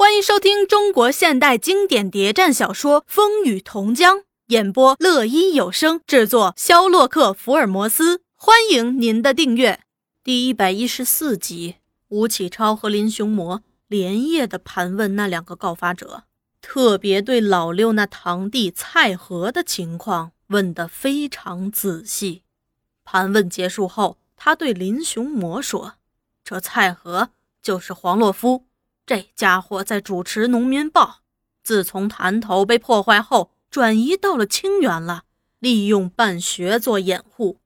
欢迎收听中国现代经典谍战小说《风雨同江》，演播：乐一有声，制作：肖洛克·福尔摩斯。欢迎您的订阅。第一百一十四集，吴启超和林雄模连夜的盘问那两个告发者，特别对老六那堂弟蔡和的情况问得非常仔细。盘问结束后，他对林雄模说：“这蔡和就是黄洛夫。”这家伙在主持《农民报》，自从潭头被破坏后，转移到了清源了，利用办学做掩护。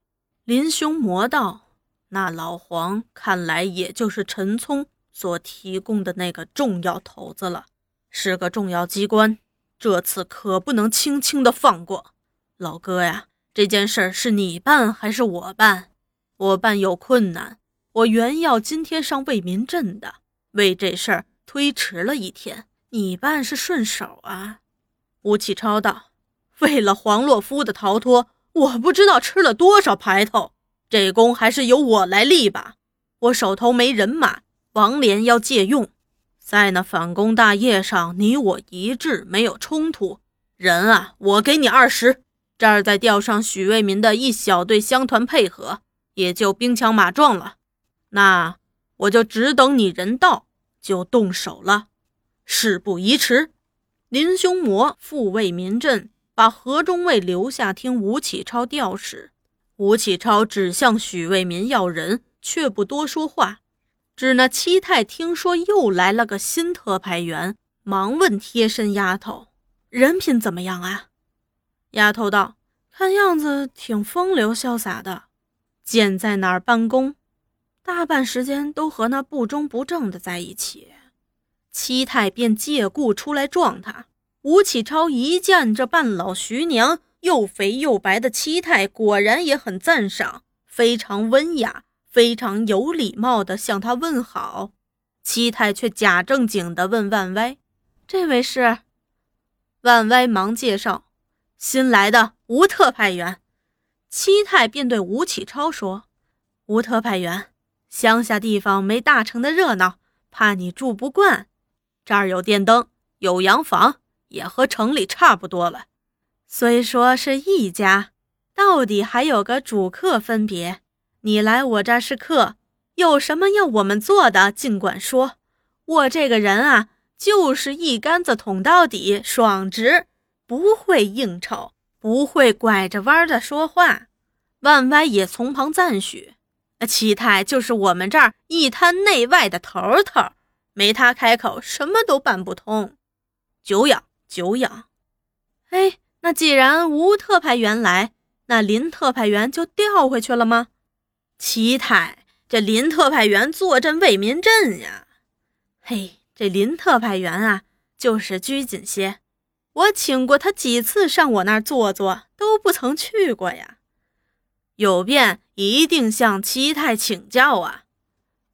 林兄魔道，那老黄看来也就是陈聪所提供的那个重要头子了，是个重要机关，这次可不能轻轻的放过。老哥呀，这件事是你办还是我办？我办有困难，我原要今天上为民镇的，为这事儿。推迟了一天，你办是顺手啊。吴启超道：“为了黄洛夫的逃脱，我不知道吃了多少排头，这功还是由我来立吧。我手头没人马，王连要借用，在那反攻大业上，你我一致，没有冲突。人啊，我给你二十，这儿再调上许卫民的一小队乡团配合，也就兵强马壮了。那我就只等你人到。”就动手了，事不宜迟。林兄魔复卫民阵，把何中尉留下听吴启超调使。吴启超只向许卫民要人，却不多说话。只那七太听说又来了个新特派员，忙问贴身丫头：“人品怎么样啊？”丫头道：“看样子挺风流潇洒的。见在哪儿办公？”大半时间都和那不忠不正的在一起，七太便借故出来撞他。吴启超一见这半老徐娘又肥又白的七太，果然也很赞赏，非常温雅，非常有礼貌地向他问好。七太却假正经地问万歪：“这位是？”万歪忙介绍：“新来的吴特派员。”七太便对吴启超说：“吴特派员。”乡下地方没大城的热闹，怕你住不惯。这儿有电灯，有洋房，也和城里差不多了。虽说是一家，到底还有个主客分别。你来我这儿是客，有什么要我们做的，尽管说。我这个人啊，就是一竿子捅到底，爽直，不会应酬，不会拐着弯的说话。万歪也从旁赞许。七太就是我们这儿一摊内外的头头，没他开口，什么都办不通。久仰久仰。哎，那既然吴特派员来，那林特派员就调回去了吗？七太，这林特派员坐镇为民镇呀。嘿，这林特派员啊，就是拘谨些。我请过他几次上我那儿坐坐，都不曾去过呀。有变。一定向七太请教啊！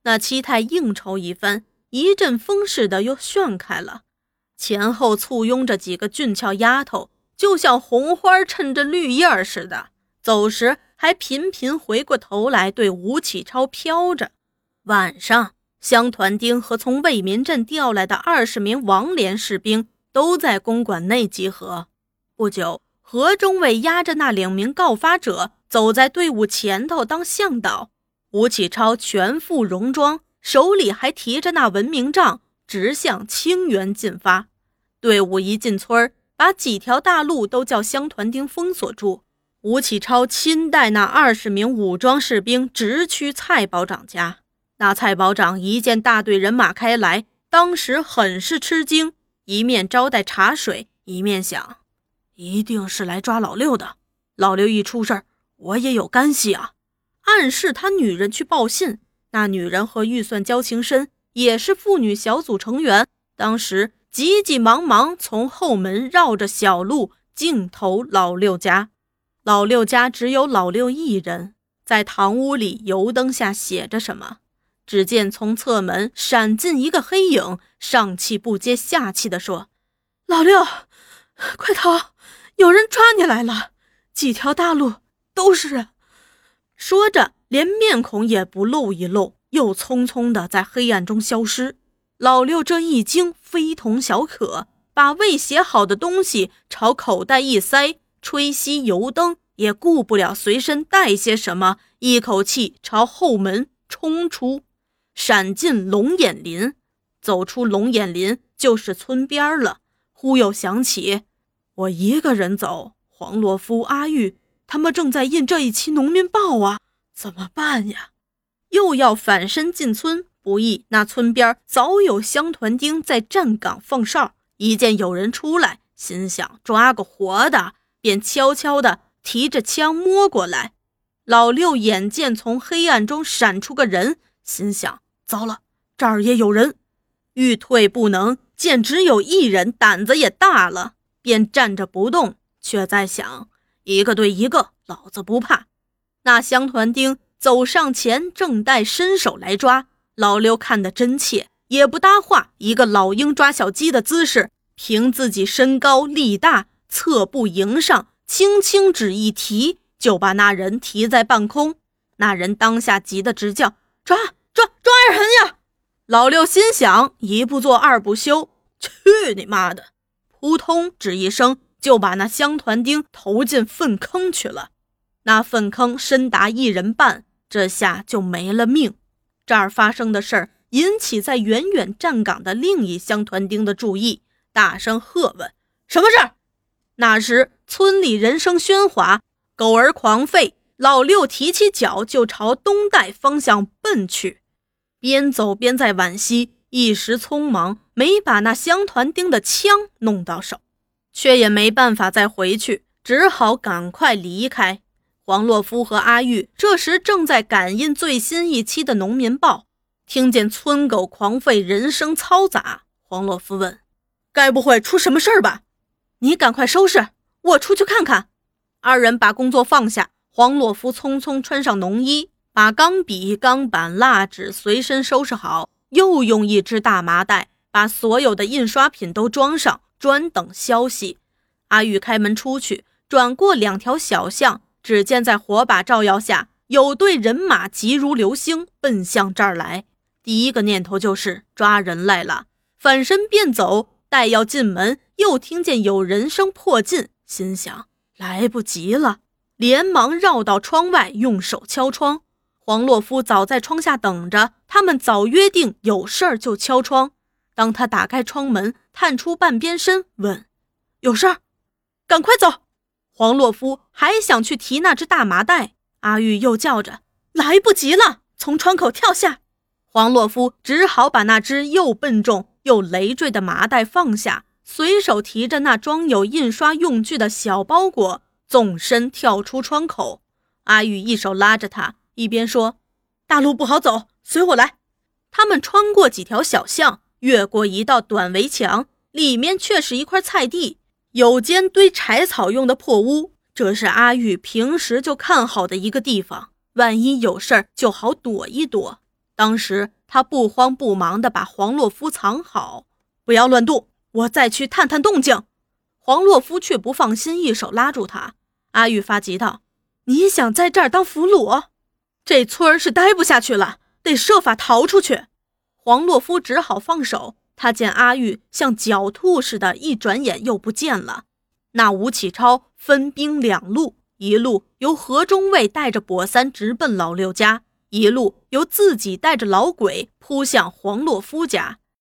那七太应酬一番，一阵风似的又炫开了，前后簇拥着几个俊俏丫头，就像红花衬着绿叶似的。走时还频频回过头来对吴启超飘着。晚上，乡团丁和从卫民镇调来的二十名王连士兵都在公馆内集合。不久，何中尉押着那两名告发者。走在队伍前头当向导，吴启超全副戎装，手里还提着那文明杖，直向清源进发。队伍一进村，把几条大路都叫乡团丁封锁住。吴启超亲带那二十名武装士兵直驱蔡保长家。那蔡保长一见大队人马开来，当时很是吃惊，一面招待茶水，一面想，一定是来抓老六的。老六一出事儿。我也有干系啊！暗示他女人去报信。那女人和预算交情深，也是妇女小组成员。当时急急忙忙从后门绕着小路径投老六家。老六家只有老六一人，在堂屋里油灯下写着什么。只见从侧门闪进一个黑影，上气不接下气地说：“老六，快逃！有人抓你来了！几条大路。”都是人，说着连面孔也不露一露，又匆匆的在黑暗中消失。老六这一惊，非同小可，把未写好的东西朝口袋一塞，吹熄油灯，也顾不了随身带些什么，一口气朝后门冲出，闪进龙眼林。走出龙眼林，就是村边了。忽又想起，我一个人走，黄洛夫、阿玉他们正在印这一期农民报啊，怎么办呀？又要反身进村。不易，那村边早有乡团丁在站岗放哨，一见有人出来，心想抓个活的，便悄悄地提着枪摸过来。老六眼见从黑暗中闪出个人，心想：糟了，这儿也有人，欲退不能。见只有一人，胆子也大了，便站着不动，却在想：一个对一个，老子不怕。那乡团丁走上前，正待伸手来抓。老六看得真切，也不搭话，一个老鹰抓小鸡的姿势，凭自己身高力大，侧步迎上，轻轻指一提，就把那人提在半空。那人当下急得直叫：“抓抓抓人呀！”老六心想：一不做二不休，去你妈的！扑通，只一声，就把那乡团丁投进粪坑去了。那粪坑深达一人半，这下就没了命。这儿发生的事儿引起在远远站岗的另一乡团丁的注意，大声喝问：“什么事儿？”那时村里人声喧哗，狗儿狂吠。老六提起脚就朝东带方向奔去，边走边在惋惜，一时匆忙没把那乡团丁的枪弄到手，却也没办法再回去，只好赶快离开。黄洛夫和阿玉这时正在感应最新一期的《农民报》，听见村狗狂吠，人声嘈杂。黄洛夫问：“该不会出什么事儿吧？”你赶快收拾，我出去看看。二人把工作放下，黄洛夫匆匆穿上农衣，把钢笔、钢板、蜡纸随身收拾好，又用一只大麻袋把所有的印刷品都装上，专等消息。阿玉开门出去，转过两条小巷。只见在火把照耀下，有队人马急如流星奔向这儿来。第一个念头就是抓人来了，反身便走。待要进门，又听见有人声迫近，心想来不及了，连忙绕到窗外，用手敲窗。黄洛夫早在窗下等着，他们早约定有事儿就敲窗。当他打开窗门，探出半边身，问：“有事儿？赶快走。”黄洛夫还想去提那只大麻袋，阿玉又叫着：“来不及了！”从窗口跳下，黄洛夫只好把那只又笨重又累赘的麻袋放下，随手提着那装有印刷用具的小包裹，纵身跳出窗口。阿玉一手拉着他，一边说：“大路不好走，随我来。”他们穿过几条小巷，越过一道短围墙，里面却是一块菜地。有间堆柴草用的破屋，这是阿玉平时就看好的一个地方，万一有事儿就好躲一躲。当时他不慌不忙地把黄洛夫藏好，不要乱动，我再去探探动静。黄洛夫却不放心，一手拉住他。阿玉发急道：“你想在这儿当俘虏？这村儿是待不下去了，得设法逃出去。”黄洛夫只好放手。他见阿玉像狡兔似的，一转眼又不见了。那吴启超分兵两路，一路由何中尉带着跛三直奔老六家，一路由自己带着老鬼扑向黄洛夫家。